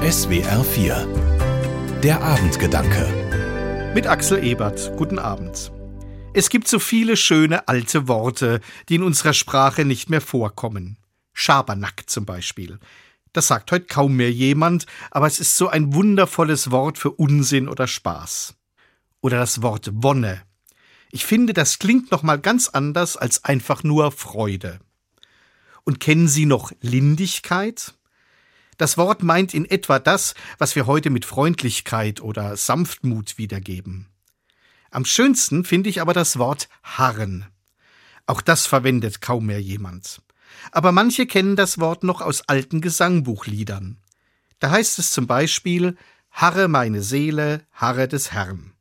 SWR 4 Der Abendgedanke Mit Axel Ebert. Guten Abend. Es gibt so viele schöne alte Worte, die in unserer Sprache nicht mehr vorkommen. Schabernack zum Beispiel. Das sagt heute kaum mehr jemand, aber es ist so ein wundervolles Wort für Unsinn oder Spaß. Oder das Wort Wonne. Ich finde, das klingt noch mal ganz anders als einfach nur Freude. Und kennen Sie noch Lindigkeit? Das Wort meint in etwa das, was wir heute mit Freundlichkeit oder Sanftmut wiedergeben. Am schönsten finde ich aber das Wort harren. Auch das verwendet kaum mehr jemand. Aber manche kennen das Wort noch aus alten Gesangbuchliedern. Da heißt es zum Beispiel Harre meine Seele, harre des Herrn.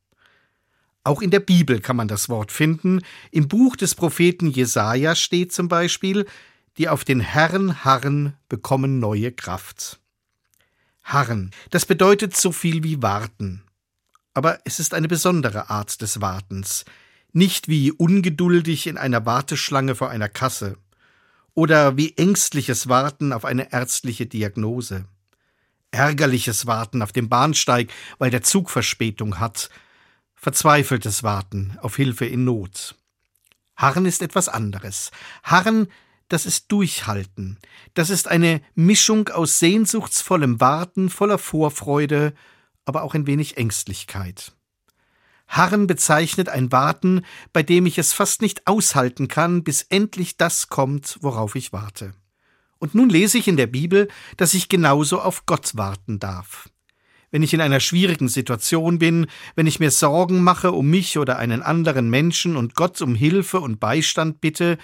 Auch in der Bibel kann man das Wort finden. Im Buch des Propheten Jesaja steht zum Beispiel, die auf den Herrn harren, bekommen neue Kraft. Harren, das bedeutet so viel wie warten. Aber es ist eine besondere Art des Wartens, nicht wie ungeduldig in einer Warteschlange vor einer Kasse oder wie ängstliches Warten auf eine ärztliche Diagnose, ärgerliches Warten auf dem Bahnsteig, weil der Zug Verspätung hat, verzweifeltes Warten auf Hilfe in Not. Harren ist etwas anderes. Harren das ist Durchhalten. Das ist eine Mischung aus sehnsuchtsvollem Warten, voller Vorfreude, aber auch ein wenig Ängstlichkeit. Harren bezeichnet ein Warten, bei dem ich es fast nicht aushalten kann, bis endlich das kommt, worauf ich warte. Und nun lese ich in der Bibel, dass ich genauso auf Gott warten darf. Wenn ich in einer schwierigen Situation bin, wenn ich mir Sorgen mache um mich oder einen anderen Menschen und Gott um Hilfe und Beistand bitte,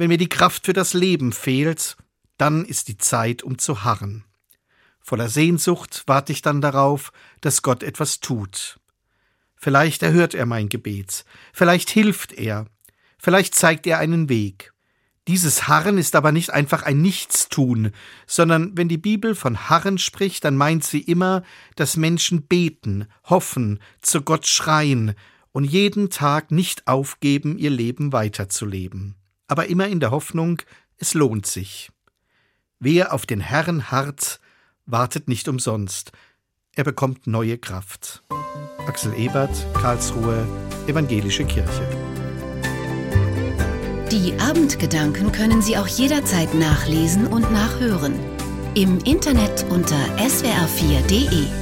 wenn mir die Kraft für das Leben fehlt, dann ist die Zeit, um zu harren. Voller Sehnsucht warte ich dann darauf, dass Gott etwas tut. Vielleicht erhört er mein Gebet, vielleicht hilft er, vielleicht zeigt er einen Weg. Dieses Harren ist aber nicht einfach ein Nichtstun, sondern wenn die Bibel von Harren spricht, dann meint sie immer, dass Menschen beten, hoffen, zu Gott schreien und jeden Tag nicht aufgeben, ihr Leben weiterzuleben aber immer in der Hoffnung, es lohnt sich. Wer auf den Herrn harrt, wartet nicht umsonst. Er bekommt neue Kraft. Axel Ebert, Karlsruhe, Evangelische Kirche. Die Abendgedanken können Sie auch jederzeit nachlesen und nachhören. Im Internet unter swr4.de.